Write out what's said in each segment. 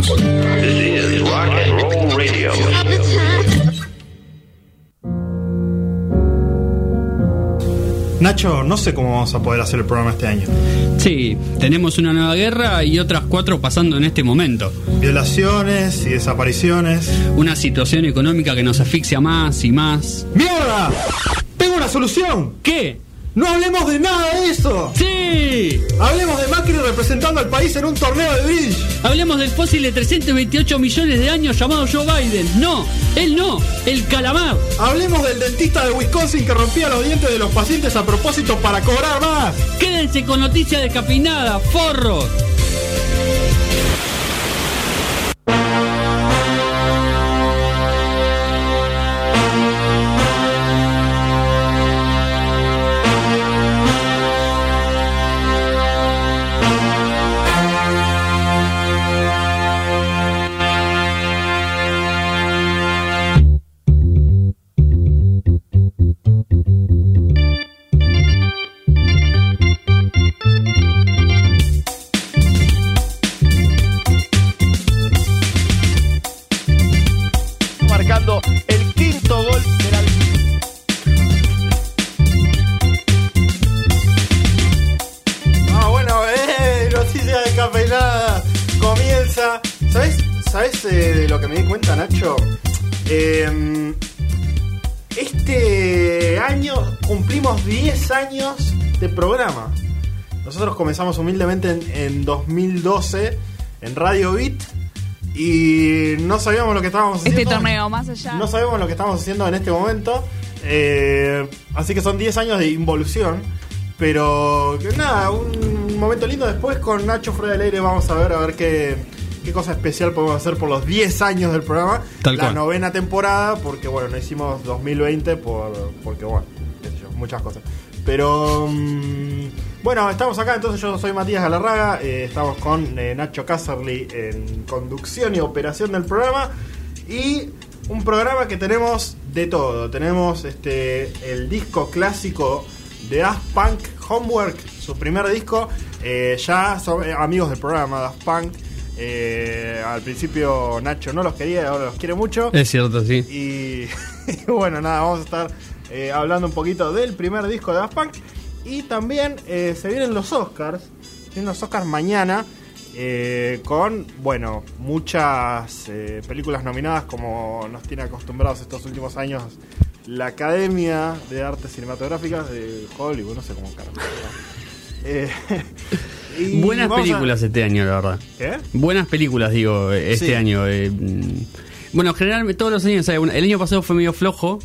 escuchamos. This is rock and roll radio. Nacho, no sé cómo vamos a poder hacer el programa este año. Sí, tenemos una nueva guerra y otras cuatro pasando en este momento. Violaciones y desapariciones. Una situación económica que nos asfixia más y más. ¡Mierda! ¡Tengo una solución! ¿Qué? ¡No hablemos de nada de eso! ¡Sí! Hablemos de Macri representando al país en un torneo de bridge. Hablemos del fósil de 328 millones de años llamado Joe Biden. No, él no, el calamar. Hablemos del dentista de Wisconsin que rompía los dientes de los pacientes a propósito para cobrar más. Quédense con noticias descafeinadas, forros. Comenzamos humildemente en, en 2012 en Radio Beat y no sabíamos lo que estábamos haciendo. Este torneo, más allá. No sabemos lo que estamos haciendo en este momento. Eh, así que son 10 años de involución. Pero que nada, un momento lindo. Después con Nacho fuera del aire vamos a ver a ver qué, qué cosa especial podemos hacer por los 10 años del programa. Tal la cual. novena temporada, porque bueno, no hicimos 2020 por, porque bueno, qué sé yo, muchas cosas. Pero mm, bueno, estamos acá, entonces yo soy Matías Galarraga, eh, estamos con eh, Nacho Casserly en conducción y operación del programa. Y un programa que tenemos de todo. Tenemos este el disco clásico de Daft Punk, Homework, su primer disco. Eh, ya son amigos del programa Daft Punk. Eh, al principio Nacho no los quería, ahora los quiere mucho. Es cierto, sí. Y, y bueno, nada, vamos a estar eh, hablando un poquito del primer disco de Daft Punk. Y también eh, se vienen los Oscars. Se vienen los Oscars mañana. eh, con, bueno, muchas eh, películas nominadas como nos tiene acostumbrados estos últimos años la Academia de Artes Cinematográficas de Hollywood, no sé cómo. Eh, y Buenas a- películas este año, la verdad. ¿Qué? Buenas películas, digo, este Sí. año. mm. bueno, generalmente todos los años El año pasado fue medio flojo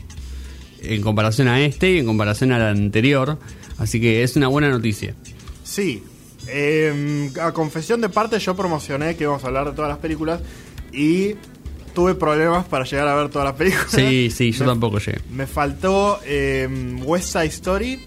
en comparación a este y en comparación al anterior. Así que es una buena noticia. Sí. Eh, a confesión de parte, yo promocioné que íbamos a hablar de todas las películas y tuve problemas para llegar a ver todas las películas. Sí, sí, yo Me- tampoco llegué. Me faltó eh, West Side Story.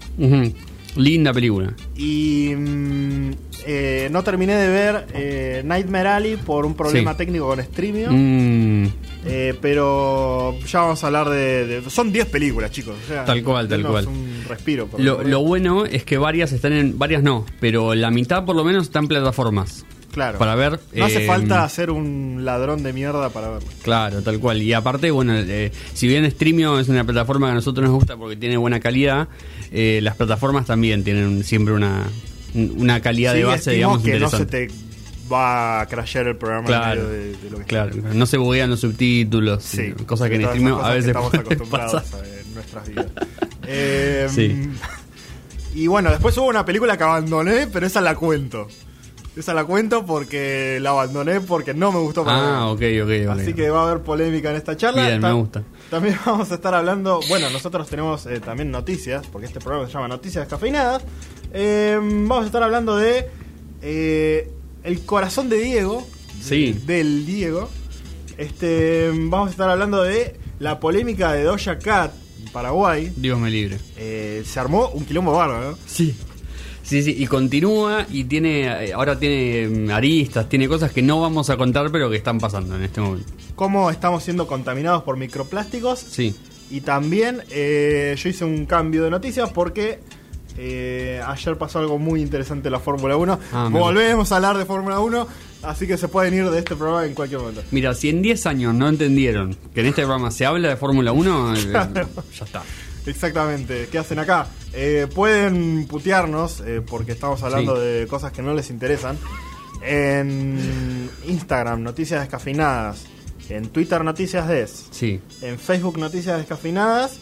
Linda película. y mm, eh, no terminé de ver eh, Nightmare Alley por un problema Sí. técnico con Streamio. Mm, Eh, pero ya vamos a hablar de. de- son 10 películas, chicos. o sea, Tal cual, tal denos cual. un respiro. por lo, favor. lo bueno es que varias están en. Varias no, pero la mitad por lo menos está en plataformas. Claro. Para ver. No hace eh, falta ser un ladrón de mierda para verlo. Claro, tal cual. Y aparte, bueno, eh, si bien Streamio es una plataforma que a nosotros nos gusta porque tiene buena calidad, eh, las plataformas también tienen siempre una, una calidad de base, digamos, que no interesante. se te va a crashear el programa Claro, en medio de, de lo que claro, no se buguean los subtítulos, Sí, cosas que en esas a veces estamos acostumbrados pasar. a- en nuestras vidas. Eh, Sí. Y bueno, después hubo una película que abandoné, pero esa la cuento. Esa la cuento porque la abandoné porque no me gustó para Ah, ok, ok, ok. Así que va a haber polémica en esta charla. Bien, me gusta. También vamos a estar hablando. Bueno, nosotros tenemos eh, también noticias, porque este programa se llama Noticias Descafeinadas. Eh, vamos a estar hablando de eh, El corazón de Diego. Sí. Del Diego. Este, vamos a estar hablando de la polémica de Doja Cat en Paraguay. Dios me libre. Eh, se armó un quilombo bárbaro, ¿no? Sí. Sí, sí, y continúa y tiene, eh, ahora tiene mm, aristas, tiene cosas que no vamos a contar, pero que están pasando en este momento. Cómo estamos siendo contaminados por microplásticos. Sí. Y también eh, yo hice un cambio de noticias porque eh, ayer pasó algo muy interesante en la Fórmula 1. Ah, Volvemos a hablar de Fórmula 1. Así que se pueden ir de este programa en cualquier momento. Mira, si en 10 años no entendieron que en este programa se habla de Fórmula 1, eh, Claro. ya está. Exactamente. ¿Qué hacen acá? Eh, pueden putearnos eh, porque estamos hablando Sí. de cosas que no les interesan. En Instagram, Noticias Descafeinadas. En Twitter, Noticias Des. Sí. En Facebook, Noticias Descafeinadas.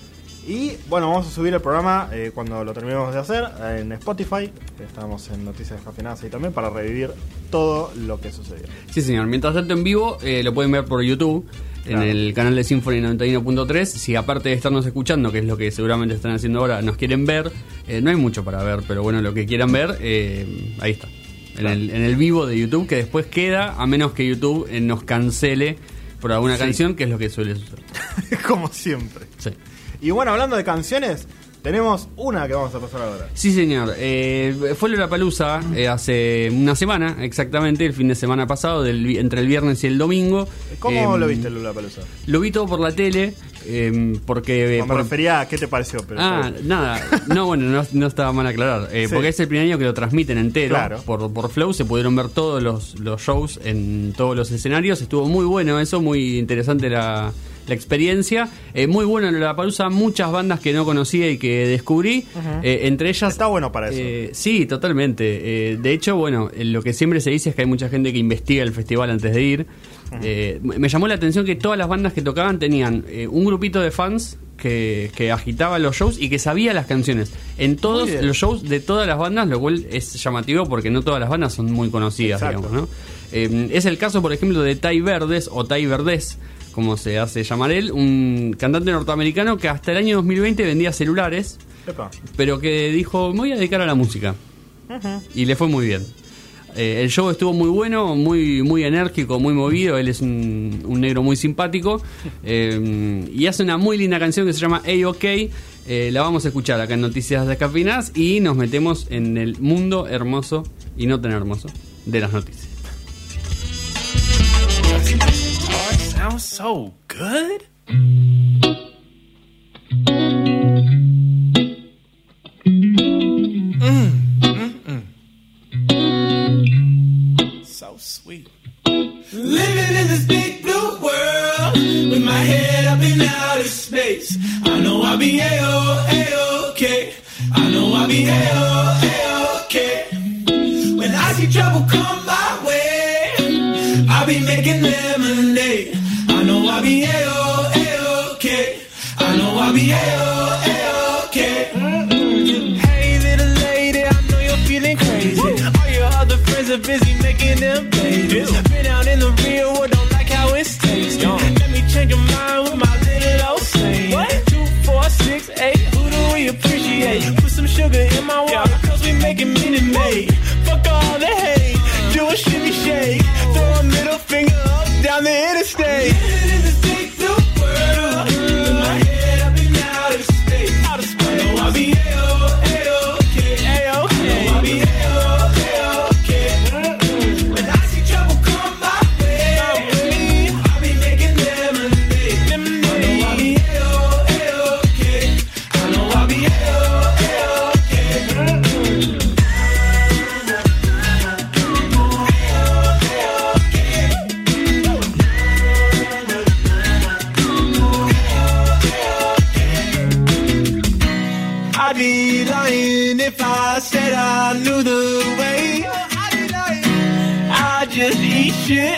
Y bueno, vamos a subir el programa eh, cuando lo terminemos de hacer en Spotify. Estamos en Noticias Descafeinadas ahí también para revivir todo lo que sucedió. Sí, señor. Mientras tanto, en vivo eh, lo pueden ver por YouTube. Claro. En el canal de Symphony 91.3. Si aparte de estarnos escuchando, que es lo que seguramente están haciendo ahora, nos quieren ver, eh, no hay mucho para ver, pero bueno, lo que quieran ver, eh, ahí está. En, el, en el vivo de YouTube, que después queda, a menos que YouTube eh, nos cancele por alguna Sí. canción, que es lo que suele suceder. Como siempre. Sí. Y bueno, hablando de canciones, tenemos una que vamos a pasar ahora. Sí, señor. Eh, fue Lollapalooza eh, hace una semana, exactamente, el fin de semana pasado, del entre el viernes y el domingo. ¿Cómo Eh, lo viste, Lula Palusa? Lo vi todo por la tele, eh, porque... No me por- refería a qué te pareció, pero. Ah, nada. No, bueno, no, no estaba mal aclarar. Eh, Sí. Porque es el primer año que lo transmiten entero. Claro. Por, por Flow se pudieron ver todos los, los shows en todos los escenarios. Estuvo muy bueno eso, muy interesante la, la experiencia. Eh, muy bueno en la pausa, muchas bandas que no conocía y que descubrí. Eh, entre ellas. Está bueno para eso. Eh, sí, totalmente. Eh, de hecho, bueno, lo que siempre se dice es que hay mucha gente que investiga el festival antes de ir. Eh, me me llamó la atención que todas las bandas que tocaban tenían eh, un grupito de fans que, que agitaba los shows y que sabía las canciones en todos los shows de todas las bandas, lo cual es llamativo porque no todas las bandas son muy conocidas, Exacto. digamos, ¿no? Eh, es el caso, por ejemplo, de Tai Verdes o Tai Verdes, como se hace llamar él, un cantante norteamericano que hasta el año 2020 vendía celulares Epa. pero que dijo, me voy a dedicar a la música. Y le fue muy bien. Eh, el show estuvo muy bueno, muy, muy enérgico, muy movido. Él es un, un negro muy simpático. eh, y hace una muy linda canción que se llama A-OK. Eh, la vamos a escuchar acá en Noticias Descafeinadas y nos metemos en el mundo hermoso y no tan hermoso de las noticias. Sounds so good. Mm, mm, mm. So sweet. Living in this big blue world with my head up in outer space. WBAO. Shit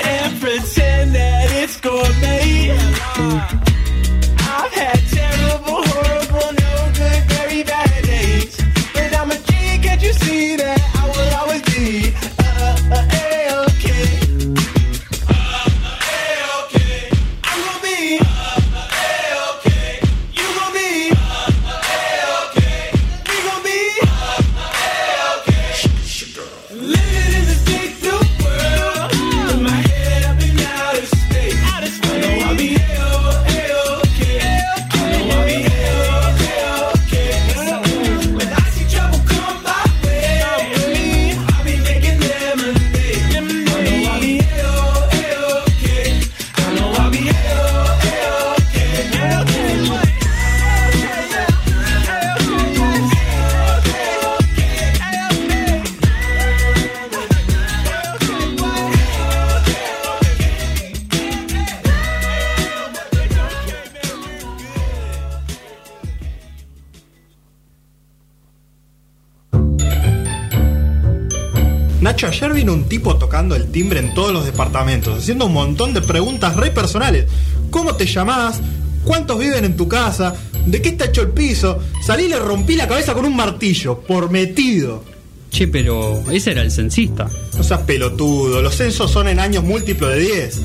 haciendo un montón de preguntas re personales. ¿Cómo te llamás? ¿Cuántos viven en tu casa? ¿De qué está hecho el piso? Salí y le rompí la cabeza con un martillo, por metido. Che, pero ese era el censista. No seas pelotudo, los censos son en años múltiplos de 10.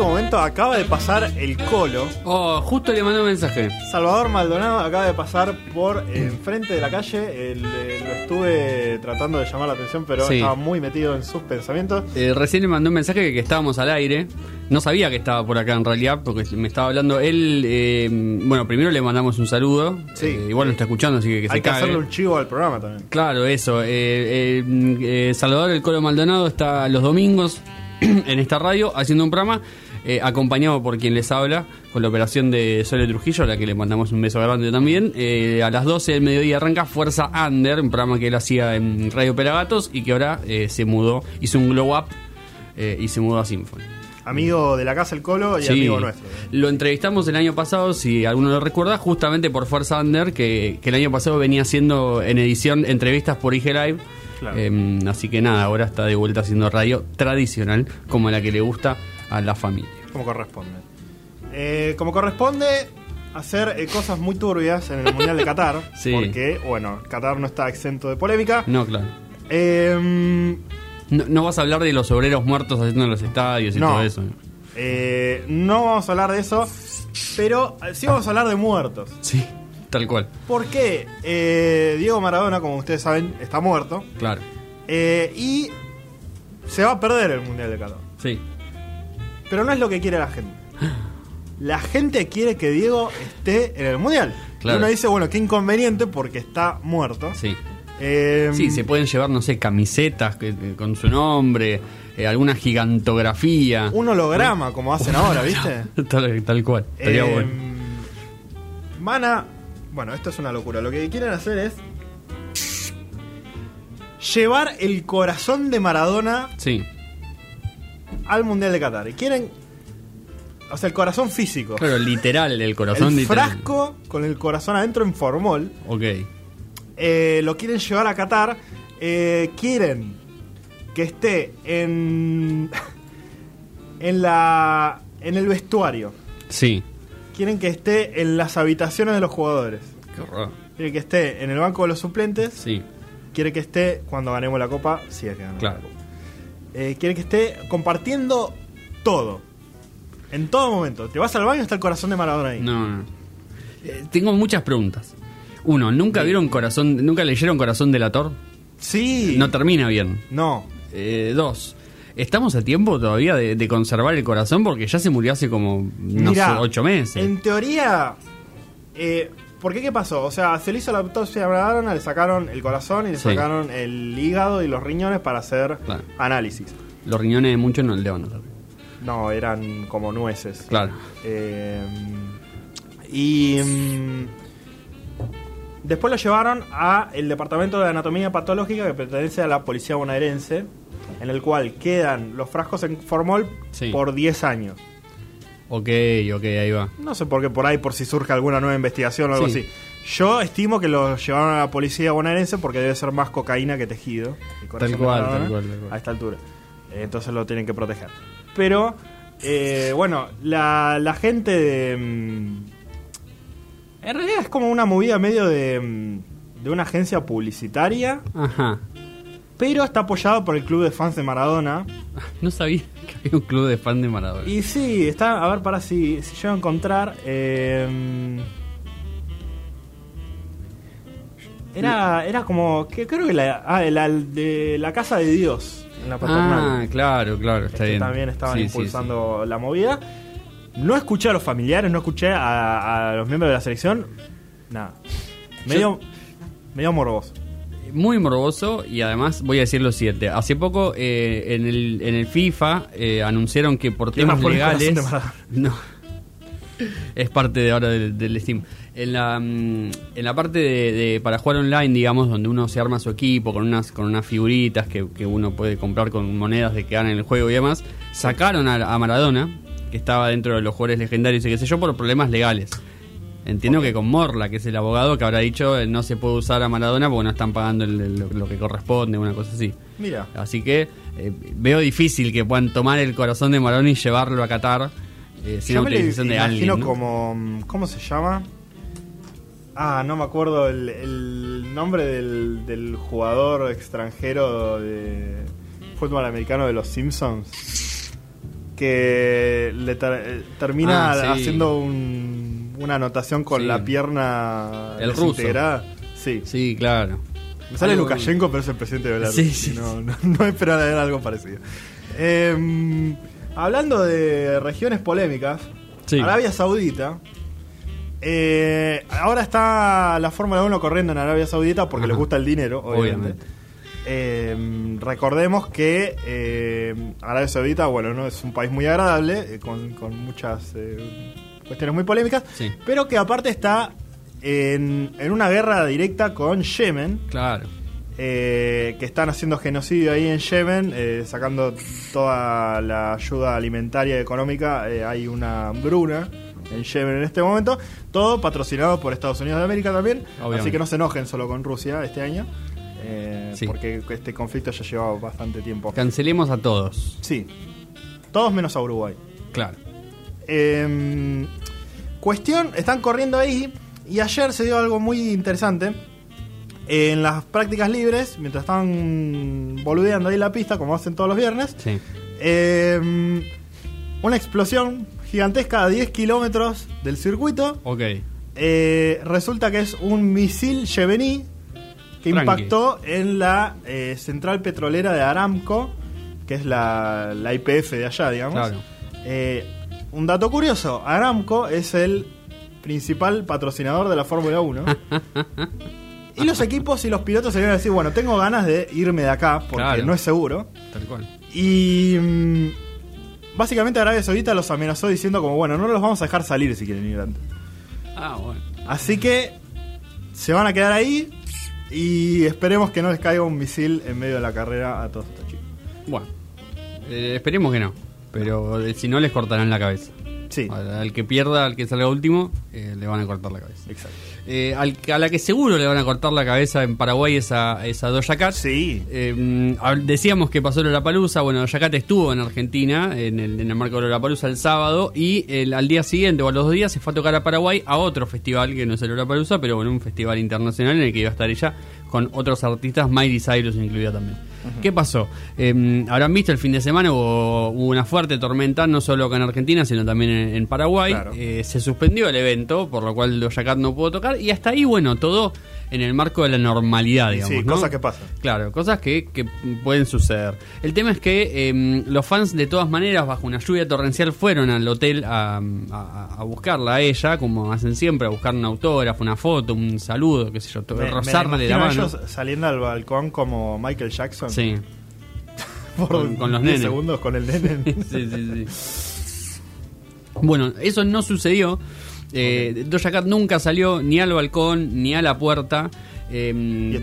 Este momento acaba de pasar el colo. Oh, justo le mandé un mensaje. Salvador Maldonado acaba de pasar por enfrente de la calle. El- eh, lo estuve tratando de llamar la atención, pero Sí. estaba muy metido en sus pensamientos. Eh, recién le mandé un mensaje que, que estábamos al aire. No sabía que estaba por acá en realidad, porque me estaba hablando. Él, eh, bueno, primero le mandamos un saludo. Sí. Eh, igual no está escuchando, así que que Hay se que cague. hacerle un chivo al programa también. Claro, eso. Eh, eh, eh, Salvador El Colo Maldonado está los domingos en esta radio haciendo un programa eh, acompañado por quien les habla con la operación de Sole Trujillo, a la que le mandamos un beso grande también. Eh, a las 12 del mediodía arranca Fuerza Under, un programa que él hacía en Radio Pelagatos y que ahora eh, se mudó, hizo un glow up eh, y se mudó a Symphony. Amigo de la casa El Colo y Sí. amigo nuestro. Lo entrevistamos el año pasado, si alguno lo recuerda, justamente por Fuerza Under, que, que el año pasado venía haciendo en edición entrevistas por IG Live. Claro. Eh, así que nada, ahora está de vuelta haciendo radio tradicional, como la que le gusta a la familia. Como corresponde. Eh, como corresponde hacer eh, cosas muy turbias en el Mundial de Qatar. Sí. Porque, bueno, Qatar no está exento de polémica. No, claro. Eh, No, no vas a hablar de los obreros muertos haciendo en los estadios y No. todo eso. eh, no vamos a hablar de eso, pero sí vamos a hablar de muertos. Sí, tal cual. Porque eh, Diego Maradona, como ustedes saben, está muerto. Claro. y se va a perder el Mundial de Qatar. Sí. Pero no es lo que quiere la gente. La gente quiere que Diego esté en el Mundial. Claro. Y uno dice, bueno, qué inconveniente porque está muerto. Sí. Eh, Sí, se pueden llevar, no sé, camisetas que- que- con su nombre, eh, alguna gigantografía. Un holograma, como hacen ahora, ¿viste? tal, tal cual. Estaría Eh, bueno. Van a. Bueno, esto es una locura. Lo que quieren hacer es. Llevar el corazón de Maradona Sí. Al Mundial de Qatar. Y quieren. O sea, el corazón físico. Claro, literal, el corazón el literal. frasco con el corazón adentro en formol. Ok. eh, lo quieren llevar a Qatar. eh, quieren que esté en. en la. en el vestuario. Sí. Quieren que esté en las habitaciones de los jugadores. Qué horror. Quiere que esté en el banco de los suplentes. Sí, Quiere que esté cuando ganemos la copa. Si es que ganamos claro. Eh, quiere que esté compartiendo todo. En todo momento. Te vas al baño está el corazón de Maradona ahí. No, no. Eh, tengo muchas preguntas. Uno, ¿nunca vieron Corazón, nunca leyeron Corazón delator? Sí. No termina bien. No. Eh, dos, ¿estamos a tiempo todavía de, de conservar el corazón? Porque ya se murió hace como, no Mirá, sé, ocho meses. En teoría. Eh, ¿Por qué qué pasó? O sea, se le hizo la autopsia a Maradona, le sacaron el corazón y le Sí. sacaron el hígado y los riñones para hacer Claro. análisis. Los riñones de muchos no le van a dar. No, eran como nueces. Claro. Eh, y mm, después lo llevaron a el departamento de anatomía patológica que pertenece a la policía bonaerense, en el cual quedan los frascos en formol Sí. por 10 años. Ok, ok, ahí va. No sé por qué por ahí, por si surge alguna nueva investigación o algo Sí. así. Yo estimo que lo llevaron a la policía bonaerense porque debe ser más cocaína que tejido. Tal cual, tal cual, tal cual. A esta altura. Eh, Entonces lo tienen que proteger. Pero, eh, bueno, la, la gente de... mm, En realidad es como una movida medio de, mm, de una agencia publicitaria, Ajá. Pero está apoyado por el club de fans de Maradona. No sabía que había un club de fan de Maradona. Y sí, está, a ver, para si, si llego a encontrar. eh, era, era como, que creo que la, ah, la de la casa de Dios, en la paternal. Ah, claro, claro, está Este bien. también estaban Sí, sí, impulsando la movida. No escuché a los familiares, no escuché a, a los miembros de la selección. Nada. Medio, medio morboso. Muy morboso y además voy a decir lo siguiente. Hace poco eh, en, el, en el FIFA eh, anunciaron que por ¿Quién temas legales... No. Es parte de ahora del, del Steam. En la, mm, en la parte de, de- para jugar online, digamos, donde uno se arma su equipo con unas con unas figuritas que, que uno puede comprar con monedas de que ganan el juego y demás, sacaron a, a Maradona, que estaba dentro de los jugadores legendarios y qué sé yo, por problemas legales. Entiendo que con Morla, que es el abogado que habrá dicho eh, no se puede usar a Maradona porque no están pagando el- el- lo, que corresponde, una cosa así. Mira. Así que eh, veo difícil que puedan tomar el corazón de Maradona y llevarlo a Qatar eh, sin Yo me autorización de imagino alguien. ¿no? como. ¿Cómo se llama? Ah, no me acuerdo el, el nombre del, del jugador extranjero de fútbol americano de los Simpsons. Que le ter- eh, termina Ah, sí. haciendo un- una anotación con Sí. la pierna El ruso. Sí. Sí, claro. Me sale Algo- Lukashenko, pero es el presidente de Belarus. Sí, sí, no, no, no esperaba ver algo parecido. Eh, hablando de regiones polémicas, Sí. Arabia Saudita. eh, ahora está la Fórmula 1 corriendo en Arabia Saudita porque Ajá. les gusta el dinero, obviamente. Obviamente. Eh, recordemos que eh, Arabia Saudita, bueno, no es un país muy agradable, eh, con, con muchas eh, cuestiones muy polémicas, Sí. pero que aparte está en, en una guerra directa con Yemen, Claro. eh, que están haciendo genocidio ahí en Yemen, eh, sacando toda la ayuda alimentaria y económica. eh, hay una hambruna en Yemen en este momento. Todo patrocinado por Estados Unidos de América también. Obviamente. Así que no se enojen solo con Rusia este año. Sí. Porque este conflicto ya lleva bastante tiempo. Cancelemos a todos. Sí. Todos menos a Uruguay. Claro. Eh, cuestión, están corriendo ahí y ayer se dio algo muy interesante. En las prácticas libres, mientras estaban boludeando ahí la pista, como hacen todos los viernes, Sí. eh, una explosión gigantesca a 10 kilómetros del circuito. Ok. Eh, resulta que es un misil yemení que Tranqui. impactó en la eh, central petrolera de Aramco, que es la, la IPF de allá, digamos. Claro. Eh, un dato curioso, Aramco es el principal patrocinador de la Fórmula 1. y los equipos y los pilotos se vienen a decir, bueno, tengo ganas de irme de acá porque Claro. no es seguro. Tal cual. Y mm, básicamente Arabia Saudita los amenazó diciendo como, bueno, no los vamos a dejar salir si quieren ir antes. Ah, bueno. Así que se van a quedar ahí y esperemos que no les caiga un misil en medio de la carrera a todos estos chicos. Bueno. Eh, esperemos que no. Pero eh, si no, les cortarán la cabeza. Sí, Al, al que pierda, al que salga último, eh, le van a cortar la cabeza. exacto. Eh, al, a la que seguro le van a cortar la cabeza en Paraguay es a, es a Doja Cat. Sí, Eh, decíamos que pasó Lollapalooza, bueno, Doja Cat estuvo en Argentina en el, en el marco de Lollapalooza el sábado y el- al día siguiente o a los dos días se fue a tocar a Paraguay a otro festival que no es el Lollapalooza, pero bueno, un festival internacional en el que iba a estar ella con otros artistas, Miley Cyrus incluida también. ¿Qué pasó? Eh, habrán visto el fin de semana hubo, hubo una fuerte tormenta, no solo acá en Argentina, sino también en, en Paraguay. Claro. Eh, se suspendió el evento, por lo cual Doja Cat no pudo tocar y hasta ahí, bueno, todo en el marco de la normalidad, digamos. sí, ¿no? cosas que pasan. Claro, cosas que, que pueden suceder. El tema es que eh, los fans, de todas maneras, bajo una lluvia torrencial, fueron al hotel a, a- a buscarla a ella, como hacen siempre, a buscar un autógrafo, una foto, un saludo, qué sé yo, Me- rozarle la mano. ellos saliendo al balcón como Michael Jackson. Sí. por con- con los 10 nenes. segundos con el nene. sí, sí, sí. Bueno, eso no sucedió. Eh, Doja Cat nunca salió ni al balcón ni a la puerta. Eh,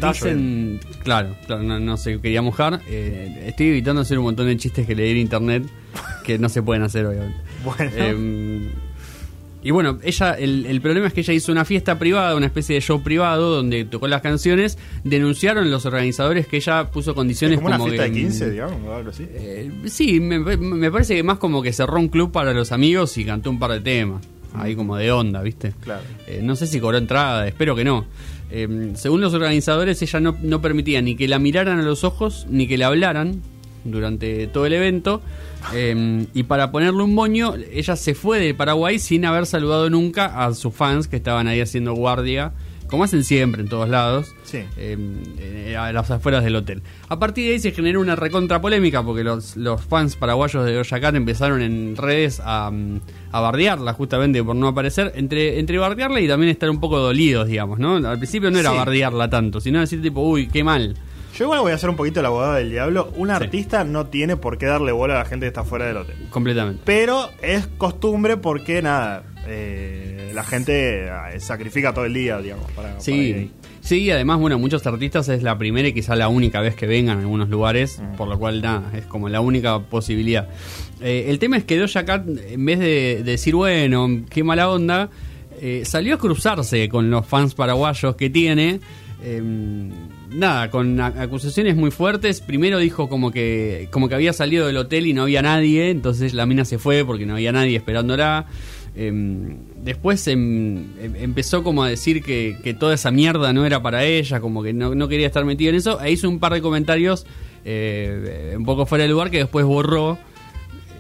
dicen, claro, claro, no, no se quería mojar. Eh, estoy evitando hacer un montón de chistes que leí en internet que no se pueden hacer, obviamente. Bueno. Eh, y bueno, ella, el, el problema es que ella hizo una fiesta privada, una especie de show privado donde tocó las canciones. Denunciaron los organizadores que ella puso condiciones como una fiesta que, de 15, digamos, o algo así. eh, sí, me, me parece que más como que cerró un club para los amigos y cantó un par de temas. Ahí como de onda, ¿viste? Claro. Eh, no sé si cobró entrada, espero que no. Eh, según los organizadores, ella no, no permitía ni que la miraran a los ojos ni que le hablaran durante todo el evento. Eh, y para ponerle un moño, ella se fue de Paraguay sin haber saludado nunca a sus fans que estaban ahí haciendo guardia, como hacen siempre en todos lados Sí. eh, eh, a las afueras del hotel. A partir de ahí se generó una recontra polémica porque los, los fans paraguayos de Doja Cat empezaron en redes a, mm, a bardearla justamente por no aparecer, entre, entre bardearla y también estar un poco dolidos, digamos, ¿no? Al principio no era Sí. bardearla tanto, sino decir tipo, uy, qué mal. Yo igual voy a hacer un poquito el abogado del diablo. Un Sí. artista no tiene por qué darle bola a la gente que está fuera del hotel. Completamente. Pero es costumbre porque, nada, eh, la gente eh, sacrifica todo el día, digamos, para, para ir Sí, ahí. sí, además, bueno, muchos artistas es la primera y quizá la única vez que vengan en algunos lugares, por lo cual, nada, es como la única posibilidad. Eh, el tema es que Doja Cat, en vez de, de decir, bueno, qué mala onda, eh, salió a cruzarse con los fans paraguayos que tiene. eh, nada, con a- acusaciones muy fuertes. Primero dijo como que, como que había salido del hotel y no había nadie, entonces la mina se fue porque no había nadie esperándola. Eh, después em, em- empezó como a decir que, que toda esa mierda no era para ella, como que no, no quería estar metida en eso. E hizo un par de comentarios eh, un poco fuera de lugar que después borró.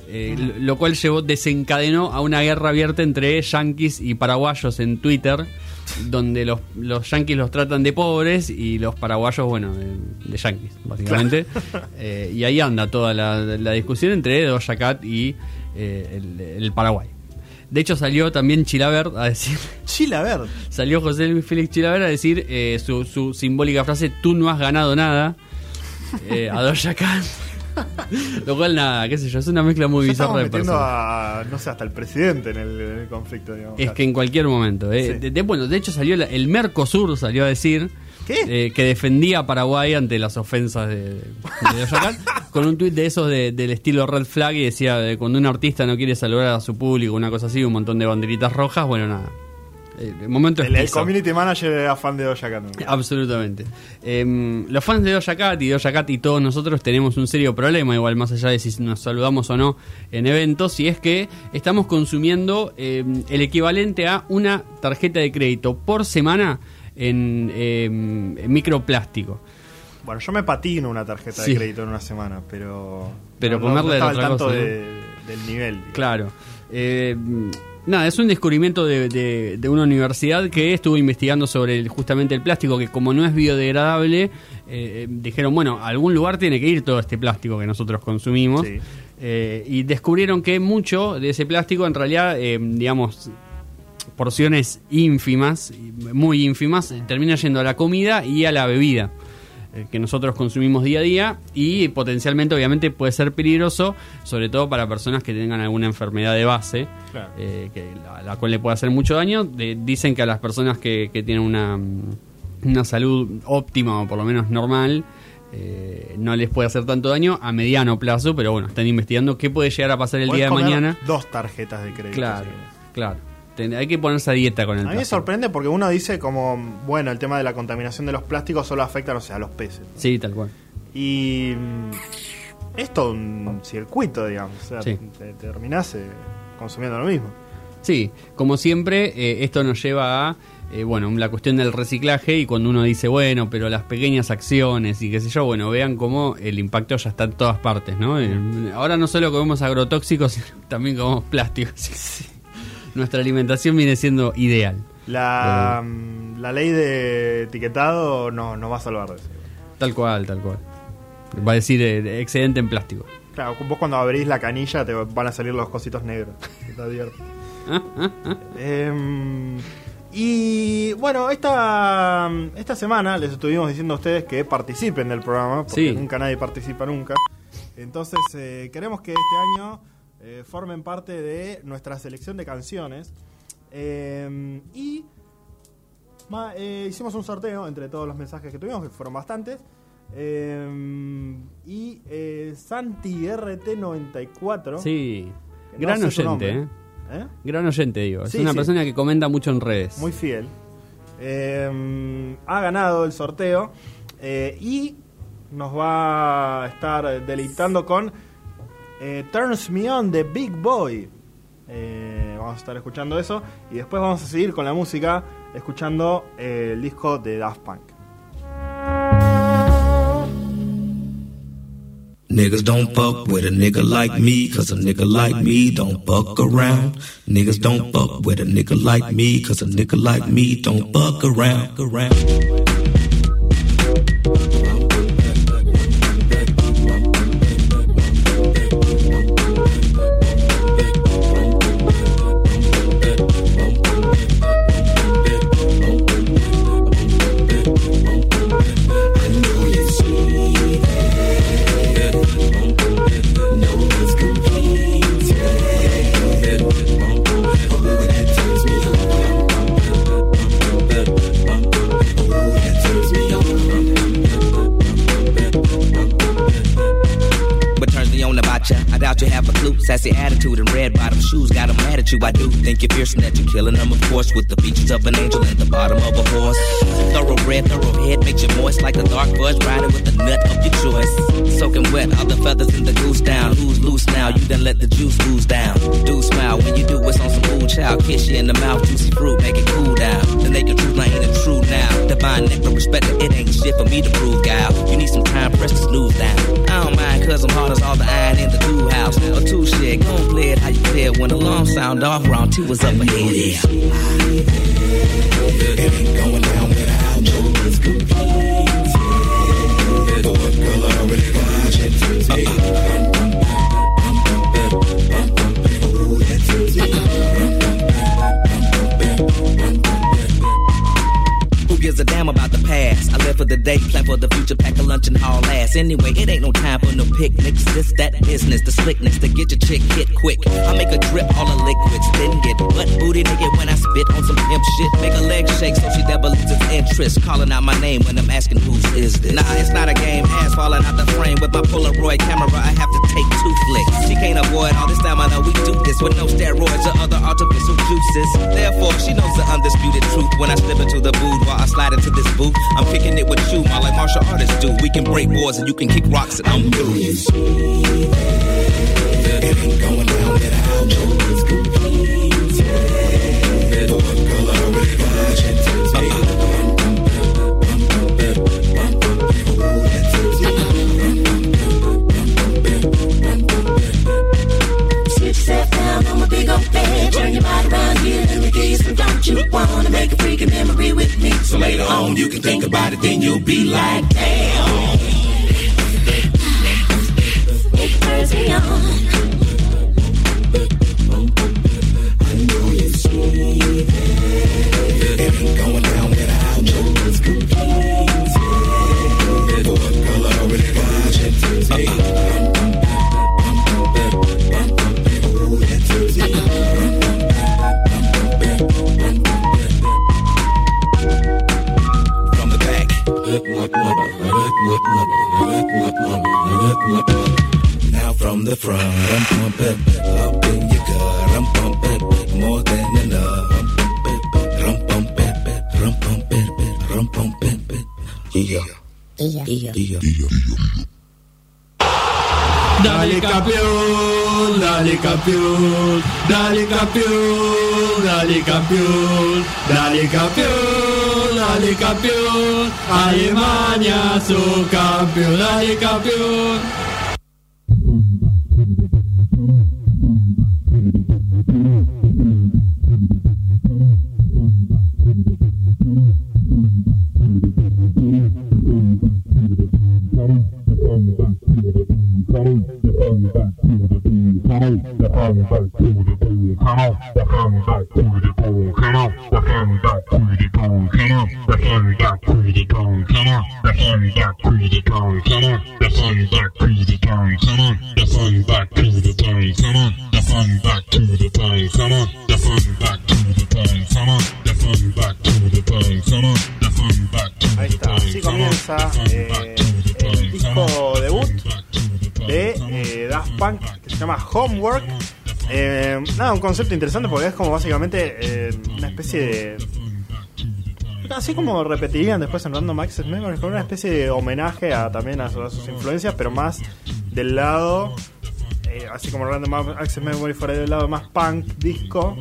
Eh, lo- lo cual llevó, desencadenó a una guerra abierta entre yanquis y paraguayos en Twitter, donde los, los yanquis los tratan de pobres y los paraguayos, bueno, de, de yanquis, básicamente. Eh, y ahí anda toda la, la discusión entre Doja Cat y eh, el, el Paraguay. De hecho salió también Chilaver a decir, Chila, a ver. salió José Luis Félix Chilaver a decir eh, su, su simbólica frase, tú no has ganado nada, eh, a Doja Cat. Lo cual, nada, qué sé yo, es una mezcla muy bizarra de personas. a, no sé, hasta el presidente en el, en el conflicto, digamos. Es que en cualquier momento. eh. Sí. De, de- bueno, de hecho salió la- el Mercosur salió a decir ¿Qué? eh, que defendía a Paraguay ante las ofensas de, de con un tuit de esos de- del estilo red flag y decía de cuando un artista no quiere saludar a su público, una cosa así, un montón de banderitas rojas, bueno, nada. Eh, El momento el, el community manager era fan de Doja Cat. Absolutamente. Em, los fans de Doja Cat y Doja Cat y todos nosotros tenemos un serio problema, igual más allá de si nos saludamos o no en eventos, y es que estamos consumiendo em, el equivalente a una tarjeta de crédito por semana en, em, en microplástico. Bueno, yo me patino una tarjeta Sí. de crédito en una semana, pero. Pero no, comerle no otra tanto cosa, de- del nivel. digamos. Claro. Eh, nada, es un descubrimiento de, de- de una universidad que estuvo investigando sobre el- justamente el plástico, que como no es biodegradable, eh, dijeron, bueno, a algún lugar tiene que ir todo este plástico que nosotros consumimos. Sí. Eh, y descubrieron que mucho de ese plástico, en realidad, eh, digamos, porciones ínfimas, muy ínfimas, eh, termina yendo a la comida y a la bebida eh, que nosotros consumimos día a día y potencialmente obviamente puede ser peligroso, sobre todo para personas que tengan alguna enfermedad de base, Claro. eh, que la, la cual le puede hacer mucho daño. De- dicen que a las personas que, que tienen una, una salud óptima o por lo menos normal, eh, no les puede hacer tanto daño a mediano plazo, pero bueno, están investigando qué puede llegar a pasar el Podés día de mañana. Dos tarjetas de crédito. Claro, claro. Hay que ponerse a dieta con el A mí me sorprende porque uno dice como, bueno, el tema de la contaminación de los plásticos solo afecta, no sé, a los peces. Sí, tal cual. Y mm, es todo un circuito, digamos. O sea, Sí. te, te terminás eh, consumiendo lo mismo. Sí, como siempre, eh, esto nos lleva a, eh, bueno, la cuestión del reciclaje y cuando uno dice, bueno, pero las pequeñas acciones y qué sé yo, bueno, vean cómo el impacto ya está en todas partes, ¿no? Ahora no solo comemos agrotóxicos, sino también comemos plásticos. Nuestra alimentación viene siendo ideal. La, mm, la ley de etiquetado no nos va a salvar de eso. Tal cual, tal cual. Va a decir eh, excedente en plástico. Claro, vos cuando abrís la canilla te van a salir los cositos negros. Está divertido. Em, y bueno, esta, esta semana les estuvimos diciendo a ustedes que participen del programa, porque Sí. nunca nadie participa nunca. Entonces eh, queremos que este año eh, formen parte de nuestra selección de canciones. Em, y ma- eh, hicimos un sorteo entre todos los mensajes que tuvimos, que fueron bastantes. Em, y eh, Santi RT94. Sí. no Gran oyente. Gran oyente, digo. Es una sí. persona que comenta mucho en redes. muy fiel. Eh, ha ganado el sorteo y nos va a estar deleitando con eh, Turns Me On de Big Boy. Eh, vamos a estar escuchando eso y después vamos a seguir con la música escuchando eh, el disco de Daft Punk. Niggas don't fuck with a nigga like me, cause a nigga like me don't fuck around. Niggas don't fuck with a nigga like me, cause a nigga like me don't fuck around. around. At you. I do think you're fierce and that you're killing them, of course, with the features of an angel at the bottom of a horse. Thoroughbred, thoroughhead makes you moist like the dark fudge riding with the nut of your choice. Soaking wet, all the feathers in the goose down. Who's loose now? You done let the juice ooze down. Do smile when you do what's on some mood child. Kiss you in the mouth, juicy fruit, make it cool down. The naked truth, now ain't it true now? Divine nectar, respect it, it ain't shit for me to prove, gal. You need some time, press the snooze down. I don't mind, cause I'm hard as all the iron in the do house. Or two shit, gon' play it how you it when the alarm sound round off, round two was up ahead. Yeah. Going down for the day, plan for the future, pack a lunch and haul ass. Anyway, it ain't no time for no picnics. This, that business, the slickness to get your chick hit quick. I make a drip all the liquids, then get butt booty nigga when I spit on some pimp shit. Make a leg shake so she never loses interest. Calling out my name when I'm asking whose is this. Nah, it's not a game. Ass falling out the frame with my Polaroid camera. I have to take two flicks. She can't avoid all this time. I know we do this with no steroids or other artificial juices. Therefore, she knows the undisputed truth when I slip into the booth while I slide into this booth. I'm kicking it with you, my like martial artists do. We can break boards and you can kick rocks and I'm through. Sit you some. Don't you wanna make a freaking memory with me? So later on, you can think about it, then you'll be like, damn. It turns me on. From Now from the front, I'm pumping. Up in your gut. I'm pumping. More than enough. I'm pumping, I'm pumping, I'm pumping, yeah, yeah, yeah. Dale campeón, dale campeón, dale campeón, dale campeón, dale campeón, dale campeón, Alemania su campeón, dale campeón. Ahí está, así comienza eh, el disco debut de eh, Daft Punk que se llama Homework. Eh, nada, un concepto interesante porque es como básicamente eh, una especie de. Así como repetirían después en Random Access Memories, con una especie de homenaje a, también a, su- a sus influencias, pero más del lado. eh, así como Random Access Memory fuera del lado más punk, disco,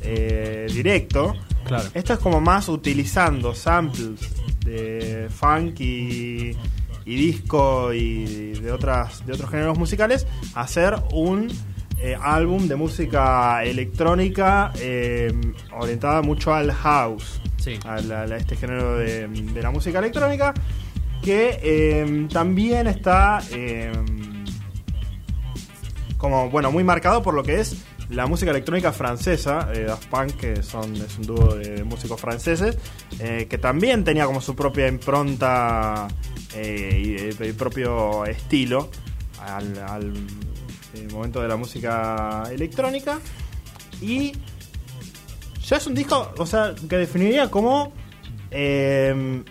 eh, directo. Claro. Esto es como más utilizando samples de funk y, y disco y de otras de otros géneros musicales, hacer un eh, álbum de música electrónica eh, orientada mucho al house, Sí. a, este género de, de la música electrónica, que eh, también está eh, como bueno muy marcado por lo que es la música electrónica francesa Daft Punk que son es un dúo de músicos franceses que también tenía como su propia impronta y, y propio estilo al, al, eh, momento de la música electrónica y ya es un disco o sea que definiría como eh,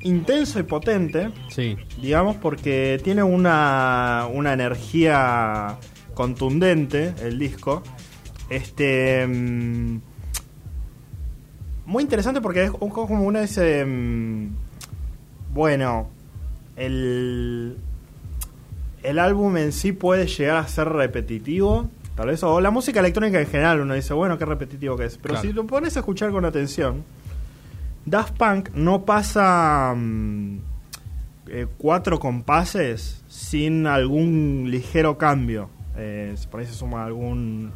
intenso y potente Sí. digamos, porque tiene una, una energía contundente el disco. Este. mm, muy interesante porque es un como uno dice. mm, bueno, el. El álbum en sí puede llegar a ser repetitivo. Tal vez, o la música electrónica en general, uno dice, bueno, qué repetitivo que es. Pero Claro. si lo pones a escuchar con atención, Daft Punk no pasa mm, eh, cuatro compases sin algún ligero cambio. Eh, por ahí se suma algún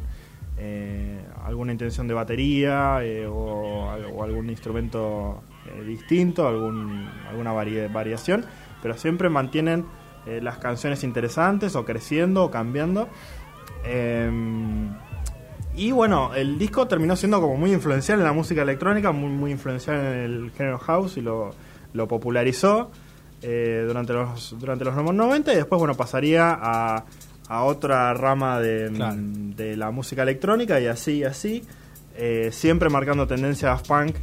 eh, alguna intención de batería eh, o, al- o algún instrumento eh, distinto, algún, alguna vari- variación, pero siempre mantienen eh, las canciones interesantes o creciendo o cambiando. Em, y bueno, el disco terminó siendo como muy influencial en la música electrónica, muy, muy influencial en el género house y lo, lo popularizó eh, durante, los, durante los 90 y después bueno pasaría a, a otra rama de, Claro. de la música electrónica y así y así, eh, siempre marcando tendencia a punk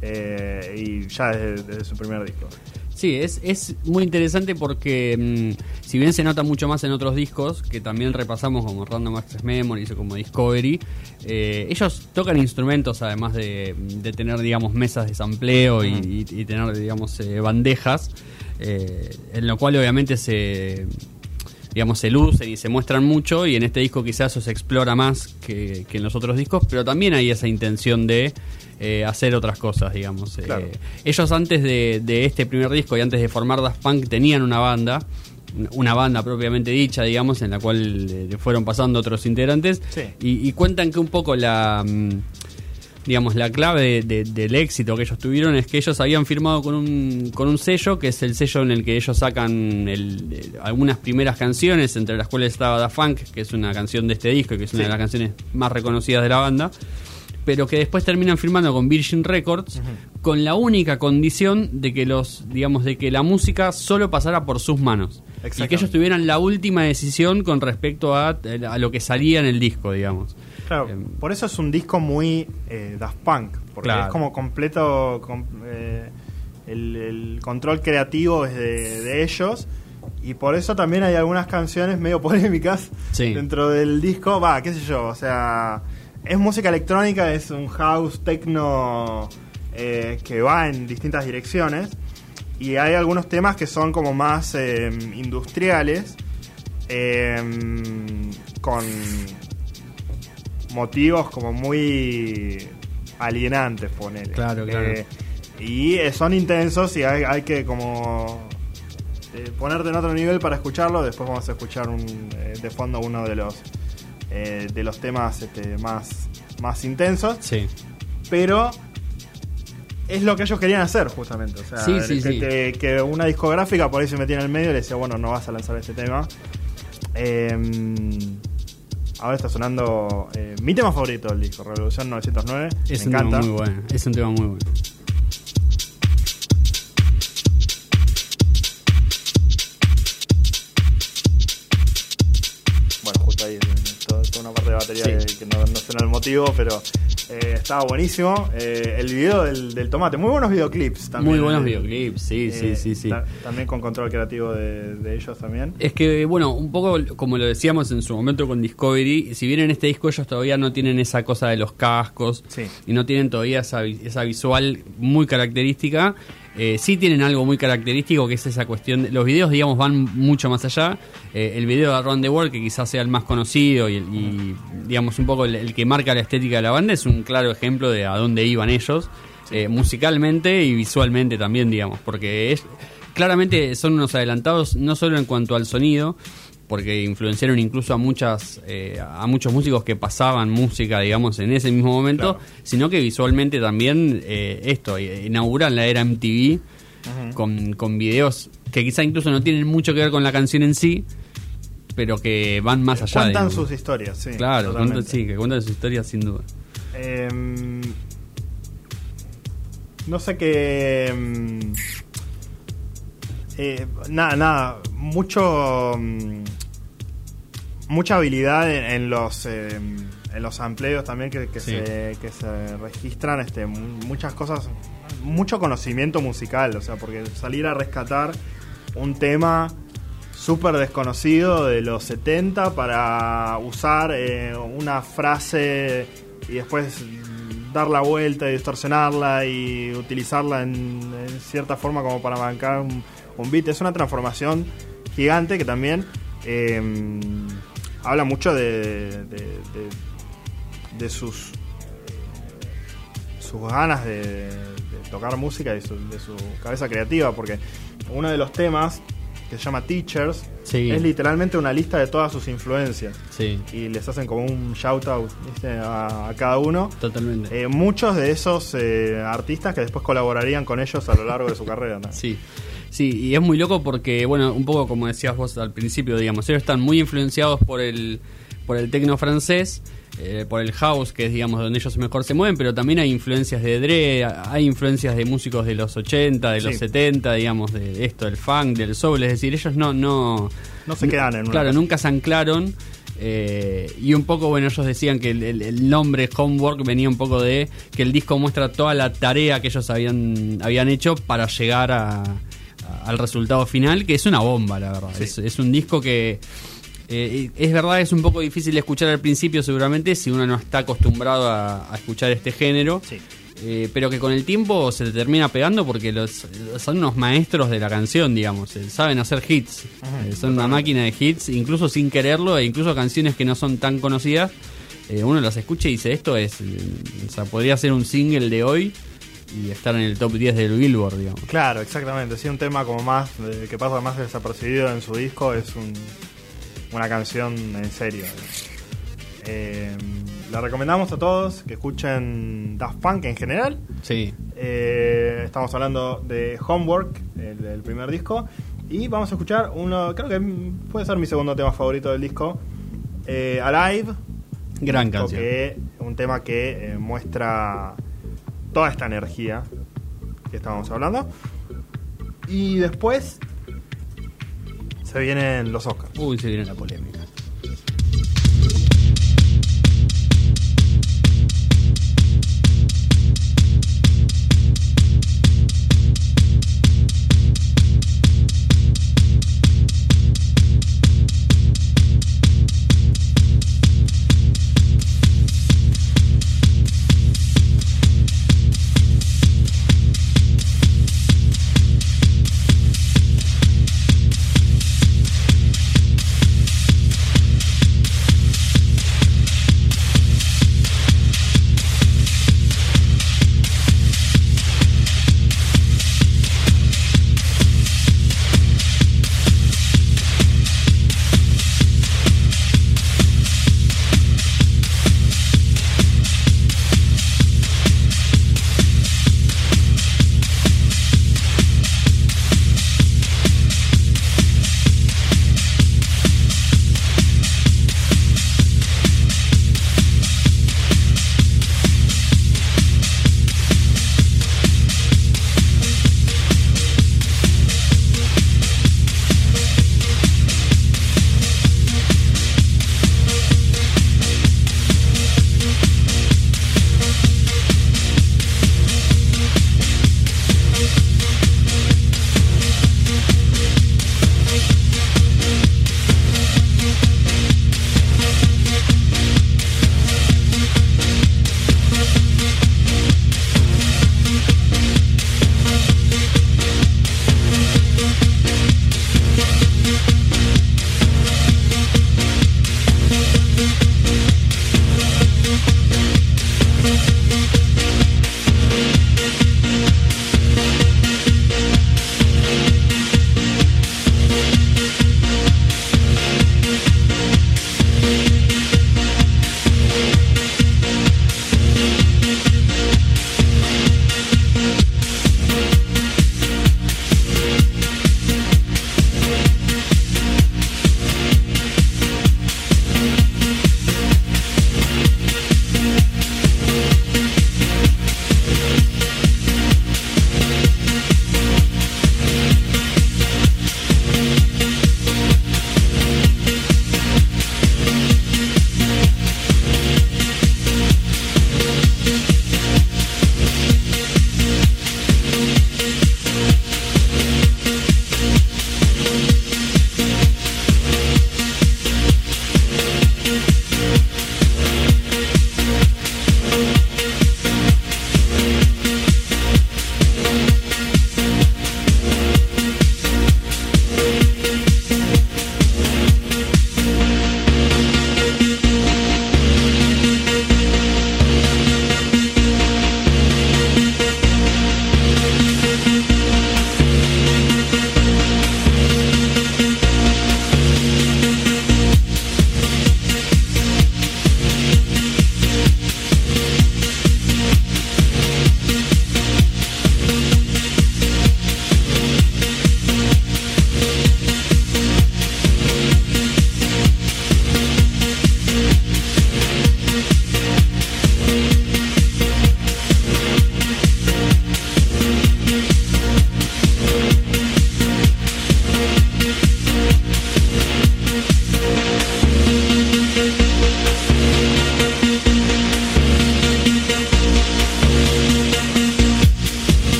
eh, y ya desde, desde su primer disco. Sí, es, es muy interesante porque mm, si bien se nota mucho más en otros discos, que también repasamos como Random Access Memories o como Discovery, eh, ellos tocan instrumentos además de, de tener, digamos, mesas de sampleo y, y- y tener, digamos, eh, bandejas, eh, en lo cual obviamente se digamos, se lucen y se muestran mucho y en este disco quizás eso se explora más que, que en los otros discos, pero también hay esa intención de eh, hacer otras cosas, digamos. Eh, ellos antes de, de este primer disco y antes de formar Daft Punk tenían una banda, una banda propiamente dicha, digamos, en la cual eh, le fueron pasando otros integrantes Sí. y, y cuentan que un poco la... digamos, la clave de- de- del éxito que ellos tuvieron es que ellos habían firmado con un, con un sello, que es el sello en el que ellos sacan el- algunas primeras canciones, entre las cuales estaba Da Funk, que es una canción de este disco, y que es una Sí. de las canciones más reconocidas de la banda, pero que después terminan firmando con Virgin Records, con la única condición de que los, digamos, de que la música solo pasara por sus manos. Y que ellos tuvieran la última decisión con respecto a, a lo que salía en el disco, digamos. Claro, Em, por eso es un disco muy eh, Daft Punk, porque Claro. es como completo, com- eh, el, el control creativo es de, de ellos, y por eso también hay algunas canciones medio polémicas Sí. dentro del disco, va, qué sé yo, o sea, es música electrónica, es un house, techno, eh, que va en distintas direcciones, y hay algunos temas que son como más eh, industriales, eh, con motivos como muy alienantes, ponele. Claro, claro. Eh, y eh, son intensos y hay, hay que como eh, ponerte en otro nivel para escucharlo. Después vamos a escuchar un, eh, de fondo uno de los de los temas este, más, más intensos. Sí. Pero es lo que ellos querían hacer, justamente. O sea, Sí, sí, que, sí. que- que una discográfica por ahí se metía en el medio y le decía, bueno, no vas a lanzar este tema. Eh, ahora está sonando eh, mi tema favorito del disco, Revolución 909. Es Me un encanta. tema muy bueno. Es un tema muy bueno. Bueno, justo ahí, toda, toda una parte de batería Sí. que, que no, no sé el motivo, pero eh, estaba buenísimo. Eh, el video del, del tomate, muy buenos videoclips también. Muy buenos Eh, videoclips, sí, sí, eh, sí, sí. ta- también con control creativo de, de ellos también. Es que, bueno, un poco como lo decíamos en su momento con Discovery, si bien en este disco ellos todavía no tienen esa cosa de los cascos Sí. y no tienen todavía esa, esa visual muy característica, eh, sí tienen algo muy característico que es esa cuestión. de- los videos, digamos, van mucho más allá. Eh, el video de Around the World, que quizás sea el más conocido y, digamos, un poco el, el que marca la estética de la banda, es un claro ejemplo de a dónde iban ellos, eh, musicalmente y visualmente también, digamos, porque es claramente son unos adelantados no solo en cuanto al sonido, porque influenciaron incluso a muchas eh, a muchos músicos que pasaban música, digamos, en ese mismo momento, Claro. sino que visualmente también eh, esto, eh, inauguran la era MTV con, con videos que quizá incluso no tienen mucho que ver con la canción en sí, pero que van más allá. Cuentan sus historias, sí. Claro, cuentan, sí, que cuentan sus historias sin duda. Em, no sé qué. em, nada, nada. Mucho. Mucha habilidad en, en los. em, en los amplios también que, que Sí. se, que se registran este, mu- muchas cosas, mucho conocimiento musical, o sea, porque salir a rescatar un tema súper desconocido de los 70 para usar eh, una frase y después dar la vuelta y distorsionarla y utilizarla en, en cierta forma como para marcar un, un beat. Es una transformación gigante que también eh, habla mucho de, de, de- de sus sus ganas de, tocar música y su- de su cabeza creativa, porque uno de los temas que se llama Teachers Sí. es literalmente una lista de todas sus influencias Sí, y les hacen como un shout out a, a cada uno. totalmente. Eh, muchos de esos eh, artistas que después colaborarían con ellos a lo largo de su carrera. ¿no? Sí. Sí, y es muy loco porque, bueno, un poco como decías vos al principio, digamos, ellos están muy influenciados por el, por el tecno francés, eh, por el house, que es, digamos, donde ellos mejor se mueven, pero también hay influencias de Dre, hay influencias de músicos de los 80, de los Sí. 70, digamos, de esto, del funk, del soul, es decir, ellos no... no No se quedan en Claro, nunca se anclaron. eh, y un poco, bueno, ellos decían que el, el- el nombre Homework venía un poco de que el disco muestra toda la tarea que ellos habían, habían hecho para llegar a- al resultado final, que es una bomba, la verdad. Es, es un disco que, eh, es verdad, es un poco difícil de escuchar al principio, seguramente, si uno no está acostumbrado a, a escuchar este género. Sí. Eh, pero que con el tiempo se te termina pegando porque los, son unos maestros de la canción, digamos. eh, saben hacer hits. Eh, son una máquina de hits, incluso sin quererlo, e incluso canciones que no son tan conocidas. uno las escucha y dice: Esto es. o sea, podría ser un single de hoy y estar en el top 10 del Billboard, digamos. Claro, exactamente. Sí, un tema como más eh, que pasa más desapercibido en su disco es un- una canción en serio. Eh, la recomendamos a todos que escuchen Daft Punk en general. Sí. Eh, estamos hablando de Homework, el, el primer disco. Y vamos a escuchar uno, creo que puede ser mi segundo tema favorito del disco, eh, Alive. Gran canción. que- un tema que muestra toda esta energía que estábamos hablando. Y después se vienen los Oscars. Uy, se viene la polémica.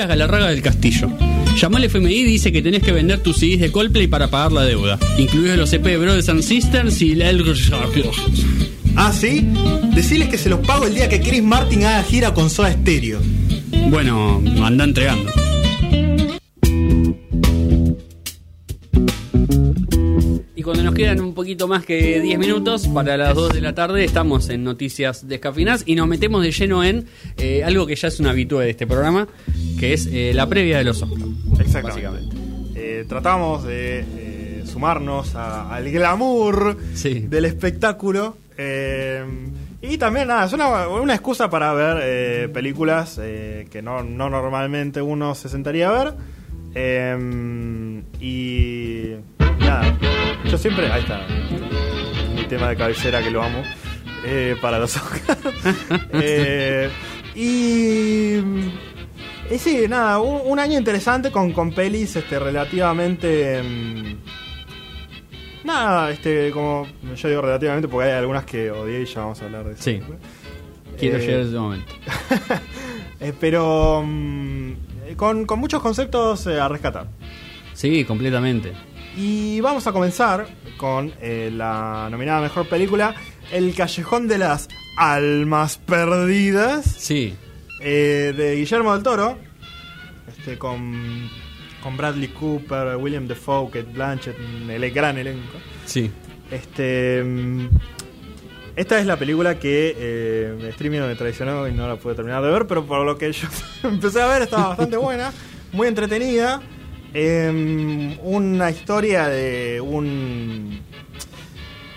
Matías Galarraga del Castillo. Llamó al FMI y dice que tenés que vender tus CDs de Coldplay para pagar la deuda, incluidos los EP de Brothers and Sisters y el... Ah, ¿sí? Decirles que se los pago el día que Chris Martin haga gira con Soda Stereo. Bueno, anda entregando. Y cuando nos quedan un poquito más que 10 minutos para las 2 de la tarde, estamos en Noticias Descafinadas y nos metemos de lleno en eh, algo que ya es una habitué de este programa, que es eh, la previa de los Oscars. Exactamente. Eh, tratamos de eh, sumarnos a- al glamour Sí. del espectáculo. eh, y también, nada, es una, una excusa para ver eh, películas eh, que no, no normalmente uno se sentaría a ver. eh, y nada, yo siempre. Ahí está. Mi tema de cabecera que lo amo. eh, para los Oscars. Eh, y. Y sí, nada, un, un año interesante con, con pelis este, relativamente. mm, nada, este, como. Yo digo relativamente porque hay algunas que odié y ya vamos a hablar de eso. Sí. Quiero Eh, llegar a ese momento. Eh, pero. mm, eh, con, con muchos conceptos eh, a rescatar. Sí, completamente. Y vamos a comenzar con eh, la nominada mejor película: El Callejón de las Almas Perdidas. Sí, eh, de Guillermo del Toro, este, con, con Bradley Cooper, William Defoe, Kate Blanchett, el gran elenco. sí. Este, esta es la película que eh, streaming me traicionó y no la pude terminar de ver, pero por lo que yo empecé a ver estaba bastante buena, muy entretenida. Em, una historia de un,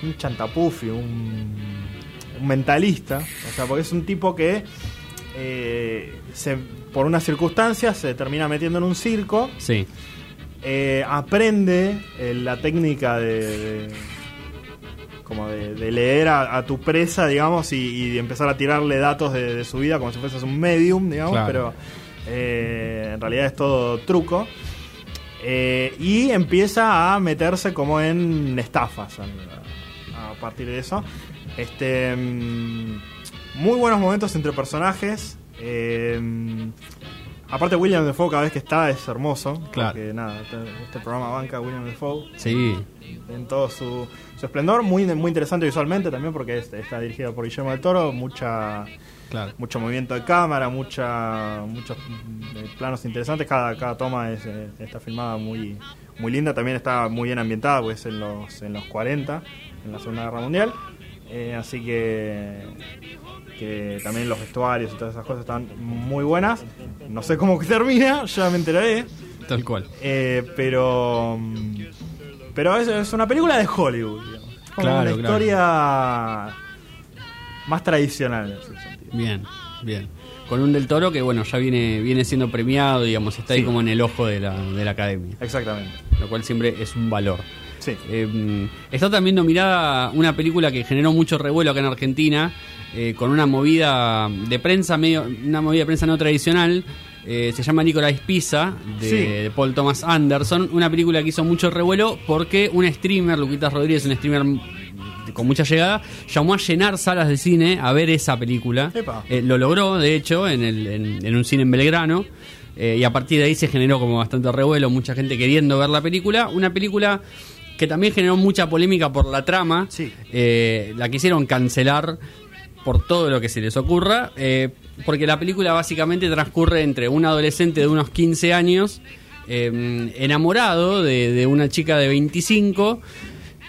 un chantapufi, un, un mentalista, o sea, porque es un tipo que eh, se, por unas circunstancias se termina metiendo en un circo Sí, eh, aprende eh, la técnica de, de- como de, de leer a, a tu presa, digamos, y, y de empezar a tirarle datos de, de su vida como si fueses un medium, digamos, Claro. pero eh, en realidad es todo truco. Y empieza a meterse como en estafas a, a partir de eso. Este, mm, muy buenos momentos entre personajes. eh, aparte William Defoe cada vez que está es hermoso. Claro. Porque nada, este, programa banca William Defoe sí. en todo su, su esplendor. Muy, muy interesante visualmente también porque es- está dirigido por Guillermo del Toro. Mucha, Claro. mucho movimiento de cámara, mucha, muchos mm, eh, planos interesantes. Cada, cada toma es, eh, está filmada muy, muy linda. También está muy bien ambientada, pues en los, en los 40, en la Segunda Guerra Mundial. Eh, así que, que también los vestuarios y todas esas cosas están muy buenas. No sé cómo que termina, ya me enteraré. Tal cual. Eh, pero mm, pero es, es una película de Hollywood, digamos. Como Claro, una claro. historia más tradicional en ese sentido. Bien, bien. Con un del toro que, bueno, ya viene, viene siendo premiado, digamos, está ahí como en el ojo de la, de la academia. Exactamente. Lo cual siempre es un valor. Sí. Eh, está también nominada una película que generó mucho revuelo acá en Argentina, eh, con una movida de prensa, medio, una movida de prensa no tradicional. eh, se llama Nicolás Pisa, de, Sí. de Paul Thomas Anderson. Una película que hizo mucho revuelo porque un streamer, Luquitas Rodríguez, un streamer con mucha llegada, llamó a llenar salas de cine a ver esa película. Eh, lo logró, de hecho, en, el- en- en un cine en Belgrano. eh, y a partir de ahí se generó como bastante revuelo, mucha gente queriendo ver la película. Una película que también generó mucha polémica por la trama. Sí. Eh, la quisieron cancelar por todo lo que se les ocurra. eh, porque la película básicamente transcurre entre un adolescente de unos 15 años, eh, enamorado de, de una chica de 25.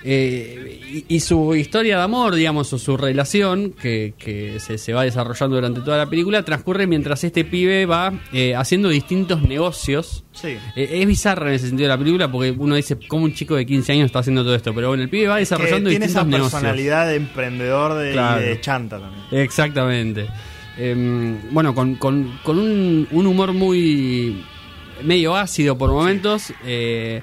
Eh, y, y su historia de amor, digamos, o su relación, que, que se, se va desarrollando durante toda la película, transcurre mientras este pibe va eh, haciendo distintos negocios. Sí. Eh, es bizarra en ese sentido la película porque uno dice, ¿cómo un chico de 15 años está haciendo todo esto? Pero bueno, el pibe va desarrollando tiene esa distintos negocios. personalidad de emprendedor de, y de chanta también. Exactamente. Em, bueno, con, con- con un, un humor muy medio ácido por momentos, eh,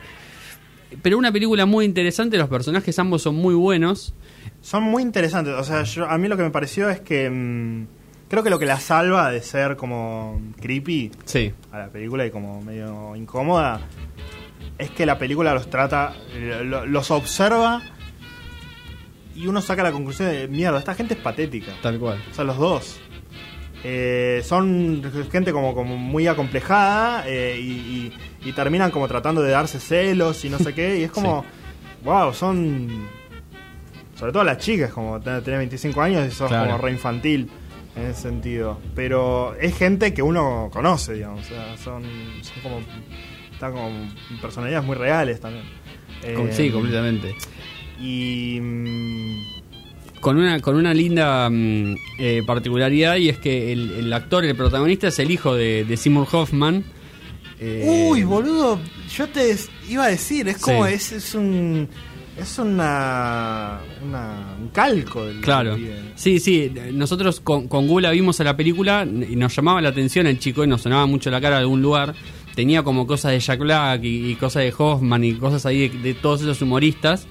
pero una película muy interesante, los personajes ambos son muy buenos. Son muy interesantes. O sea, yo, a mí lo que me pareció es que mm, creo que lo que la salva de ser como creepy Sí, a la película y como medio incómoda es que la película los trata, lo- los observa y uno saca la conclusión de mierda, esta gente es patética. tal cual. O sea, los dos. Eh, son gente como, como muy acomplejada eh, y, y- y terminan como tratando de darse celos y no sé qué. Y es como, wow, son. Sobre todo las chicas, como ten- tenés 25 años y sos Claro. como re infantil en ese sentido. Pero es gente que uno conoce, digamos. O sea, son, son como. Están como personalidades muy reales también. Com- Eh, sí, completamente. Y. Con una, con una linda mm, eh, particularidad y es que el, el actor, el protagonista, es el hijo de, de Seymour Hoffman. Eh, Uy, boludo, yo te iba a decir, es como, Sí. es, es un. Es una, una- un calco del Claro. Sí, sí. Nosotros con, con Gula vimos a la película y nos llamaba la atención el chico y nos sonaba mucho la cara de algún lugar. Tenía como cosas de Jack Black y, y cosas de Hoffman y cosas ahí de, de todos esos humoristas.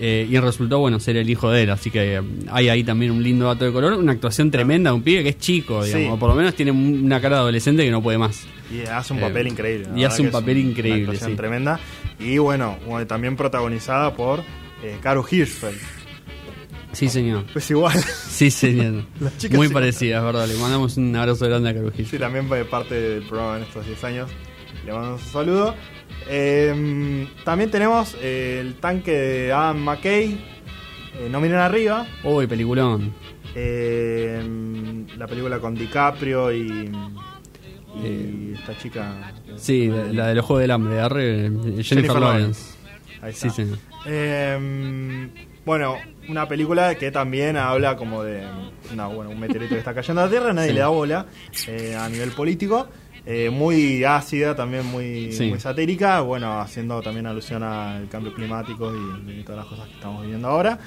Eh, y resultó, bueno, ser el hijo de él. Así que eh, hay ahí también un lindo dato de color. Una actuación tremenda de un pibe que es chico, digamos. Sí. O por lo menos tiene un- una cara de adolescente que no puede más. Y hace un Eh, papel increíble. la y hace un papel una increíble, actuación sí. tremenda. Y bueno, también protagonizada por eh, Caro Hirschfeld. Sí, señor. Pues igual. Sí, señor. Muy sí. parecida, es verdad. Le mandamos un abrazo grande a Carujillo. Sí, también fue parte del programa en estos 10 años. Le mandamos un saludo. Eh, también tenemos eh, el tanque de Adam McKay. eh, no miren arriba. Uy, peliculón. Eh, la película con DiCaprio y, y Eh, esta chica. Sí, la, la de los Juegos del Hambre, arre, Jennifer, Jennifer Lawrence. Ahí está. Sí. Eh, bueno, una película que también habla como de una, bueno, un meteorito que está cayendo a la Tierra, nadie Sí. le da bola a nivel político. Eh, muy ácida, también muy, Sí. muy satírica, bueno, haciendo también alusión al cambio climático y, y todas las cosas que estamos viviendo ahora.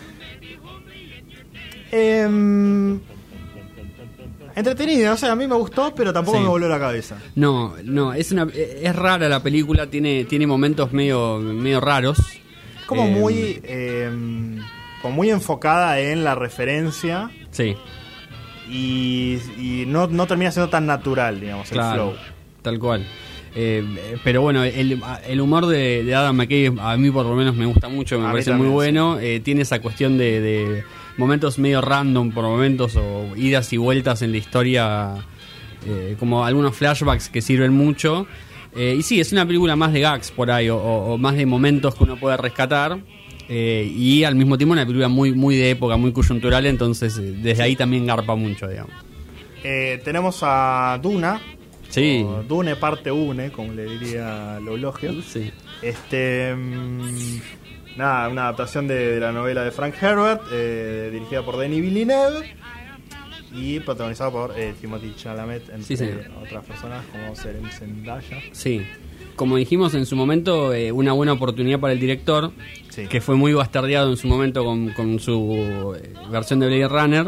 Em, entretenida, o sea, a mí me gustó, pero tampoco Sí. me volvió la cabeza. No, no, es una es rara la película, tiene tiene momentos medio medio raros. Como Eh, muy, em, como muy enfocada en la referencia Sí, y, y no, no termina siendo tan natural, digamos, el flow. Tal cual. Eh, pero bueno, el, el humor de, de Adam McKay a mí por lo menos me gusta mucho, me A parece muy bueno. Eh, tiene esa cuestión de, de momentos medio random por momentos o idas y vueltas en la historia, eh, como algunos flashbacks que sirven mucho. Y sí, es una película más de gags por ahí o, o- o más de momentos que uno puede rescatar. Eh, y al mismo tiempo una película muy muy de época, muy coyuntural, entonces eh, desde ahí también garpa mucho, digamos. Eh, tenemos a Duna, Sí. Dune parte Une, como le diría Loulogio. Sí. Este, mm, nada, una adaptación de, de la novela de Frank Herbert, eh, dirigida por Denis Villeneuve y protagonizada por Timothy Chalamet, entre Sí, otras personas como Seren Zendaya. Sí. Como dijimos en su momento, eh, una buena oportunidad para el director, Sí. que fue muy bastardeado en su momento con, con su eh, versión de Blade Runner.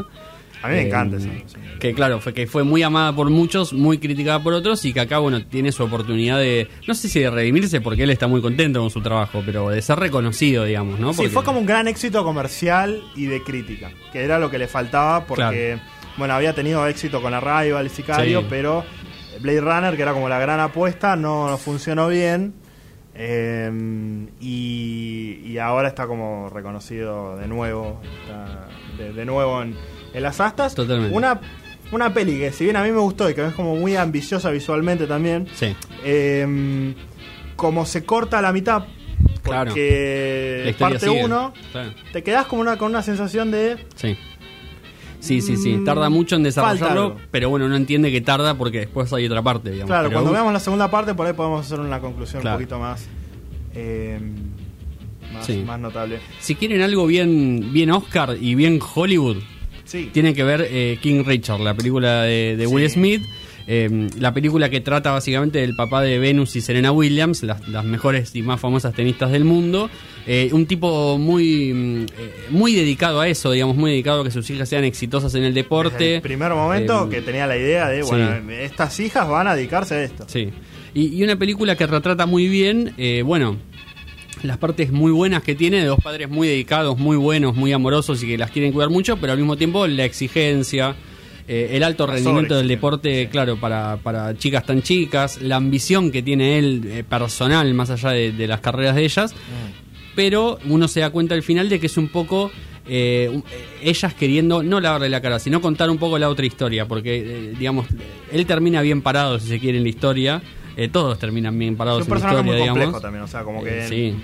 A mí me Eh, encanta esa versión. Que claro, fue que fue muy amada por muchos, muy criticada por otros y que acá, bueno, tiene su oportunidad de, no sé si de redimirse porque él está muy contento con su trabajo, pero de ser reconocido, digamos, ¿no? Sí, fue como un gran éxito comercial y de crítica, que era lo que le faltaba porque, bueno, había tenido éxito con Arrival y Sicario, Sí. pero Blade Runner, que era como la gran apuesta, no, no funcionó bien. eh, y, y ahora está como reconocido de nuevo, está de, de nuevo en, en las astas. Totalmente. Una, una peli que si bien a mí me gustó y que es como muy ambiciosa visualmente también, Sí. eh, como se corta a la mitad, Claro. porque La historia parte sigue. 1, Claro. te quedas como una, con una sensación de. Sí. Sí, sí, sí. Mm, Tarda mucho en desarrollarlo, pero bueno, uno entiende que tarda porque después hay otra parte, digamos. Claro, Pero cuando uh, veamos la segunda parte, por ahí podemos hacer una conclusión Claro. un poquito más. eh, más, Sí. más notable. Si quieren algo bien, bien Oscar y bien Hollywood, Sí. tienen que ver eh, King Richard, la película de, de Will Sí. Smith. Eh, la película que trata básicamente del papá de Venus y Serena Williams, las, las mejores y más famosas tenistas del mundo. Eh, un tipo muy, mm, eh, muy dedicado a eso, digamos, muy dedicado a que sus hijas sean exitosas en el deporte. Desde el primer momento Eh, que tenía la idea de, sí. bueno, estas hijas van a dedicarse a esto. Sí. Y, y una película que retrata muy bien, eh, bueno, las partes muy buenas que tiene de dos padres muy dedicados, muy buenos, muy amorosos y que las quieren cuidar mucho, pero al mismo tiempo la exigencia, eh, el alto rendimiento del deporte, claro, para, para chicas tan chicas, la ambición que tiene él eh, personal, más allá de, de las carreras de ellas, Mm. pero uno se da cuenta al final de que es un poco eh, eh, ellas queriendo no lavarle la cara, sino contar un poco la otra historia, porque, digamos, él termina bien parado, si se quiere, en la historia. Eh, todos terminan bien Es parados en la historia, muy complejo digamos. también, o sea, como que Eh, sí.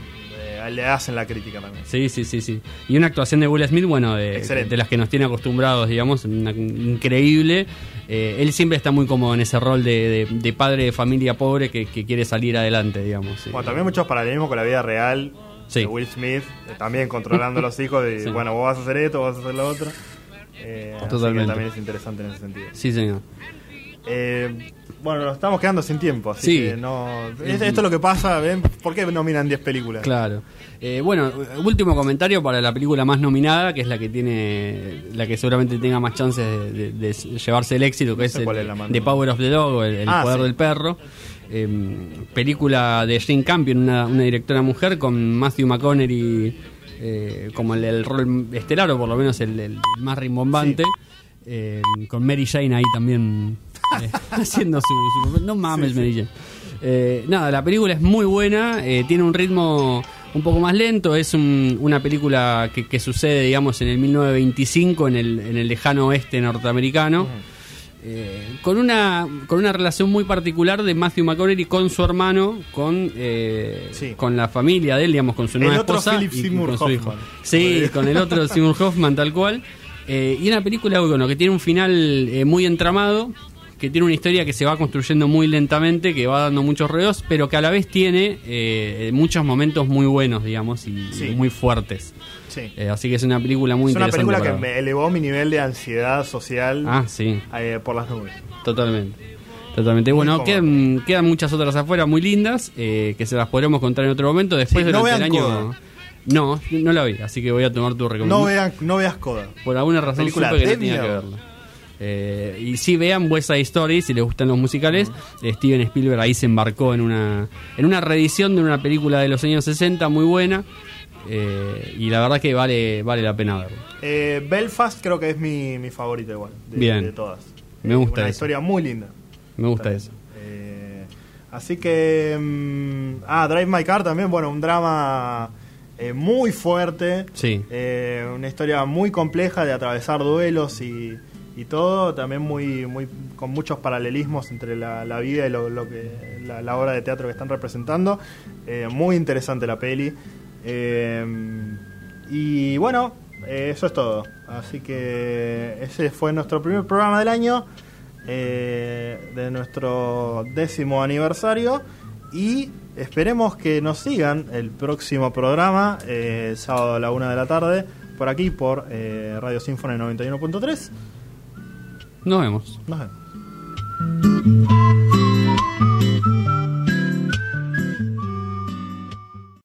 Le hacen la crítica también. Sí, sí, sí, sí. Y una actuación de Will Smith, bueno, de, de las que nos tiene acostumbrados, digamos, una- increíble. Eh, él siempre está muy cómodo en ese rol de, de- de padre de familia pobre que, que quiere salir adelante, digamos. sí. Bueno, también muchos paralelismos con la vida real Sí. de Will Smith, eh, también controlando a los hijos de, Sí. bueno, vos vas a hacer esto, vos vas a hacer lo otro. Eh, así que Totalmente. también es interesante en ese sentido. Sí, señor. Eh, bueno, nos estamos quedando sin tiempo, así Sí. que no... es- esto es lo que pasa, ¿ven? ¿Por qué nominan 10 películas? Claro. Eh, bueno, último comentario para la película más nominada, que es la que tiene, la que seguramente tenga más chances de, de- de llevarse el éxito, que No es, el, es The Power of the Dog, el, el Ah, poder sí. del perro. Eh, película de Jane Campion, una, una directora mujer, con Matthew McConaughey eh, como el, el rol estelar, o por lo menos el, el más rimbombante. Eh, con Mary Jane ahí también eh, haciendo su, su- No mames, Mary Jane. Eh, nada, la película es muy buena, eh, tiene un ritmo un poco más lento, es un- una película que, que sucede, digamos, en el 1925, en el, en el lejano oeste norteamericano. Eh, con una con una relación muy particular de Matthew McConaughey con su hermano, con eh, Sí. con la familia de él, digamos, con su El nueva otro esposa Philip y Seymour con su hijo. Hoffman. Sí, con el otro Seymour Hoffman tal cual. Eh, y una película bueno, que tiene un final eh, muy entramado, que tiene una historia que se va construyendo muy lentamente, que va dando muchos reos, pero que a la vez tiene eh, muchos momentos muy buenos, digamos, y, Sí. y muy fuertes. Sí. Eh, así que es una película muy es una interesante. película que ver. me elevó mi nivel de ansiedad social Ah, sí. eh, por las nubes. Totalmente. Totalmente. Bueno, quedan, quedan muchas otras afuera muy lindas eh, que se las podremos contar en otro momento. Después Sí, no el año. Coda. No, no la vi, así que voy a tomar tu No, recomendación. vean, no veas Coda. Por alguna razón Película supe que no tenía que verla. Eh, y si vean West Side Story, si les gustan los musicales, Steven Spielberg ahí se embarcó en una en una reedición de una película de los años 60 muy buena. eh, y la verdad que vale vale la pena verlo. Eh, Belfast creo que es mi, mi favorita igual, de, Bien. de todas. Me gusta Una eso. historia muy linda. Me gusta También. eso. Así que... mm, ah, Drive My Car también, bueno, un drama eh, muy fuerte. Sí. Eh, una historia muy compleja de atravesar duelos y, y todo. También muy, muy con muchos paralelismos entre la, vida y lo, lo que la, obra de teatro que están representando. Eh, muy interesante la peli. Eh, y bueno, eh, eso es todo. Así que ese fue nuestro primer programa del año. de nuestro décimo aniversario. Y esperemos que nos sigan el próximo programa, sábado a la una de la tarde, por aquí por Radio Sinfone 91.3. Nos vemos. Nos.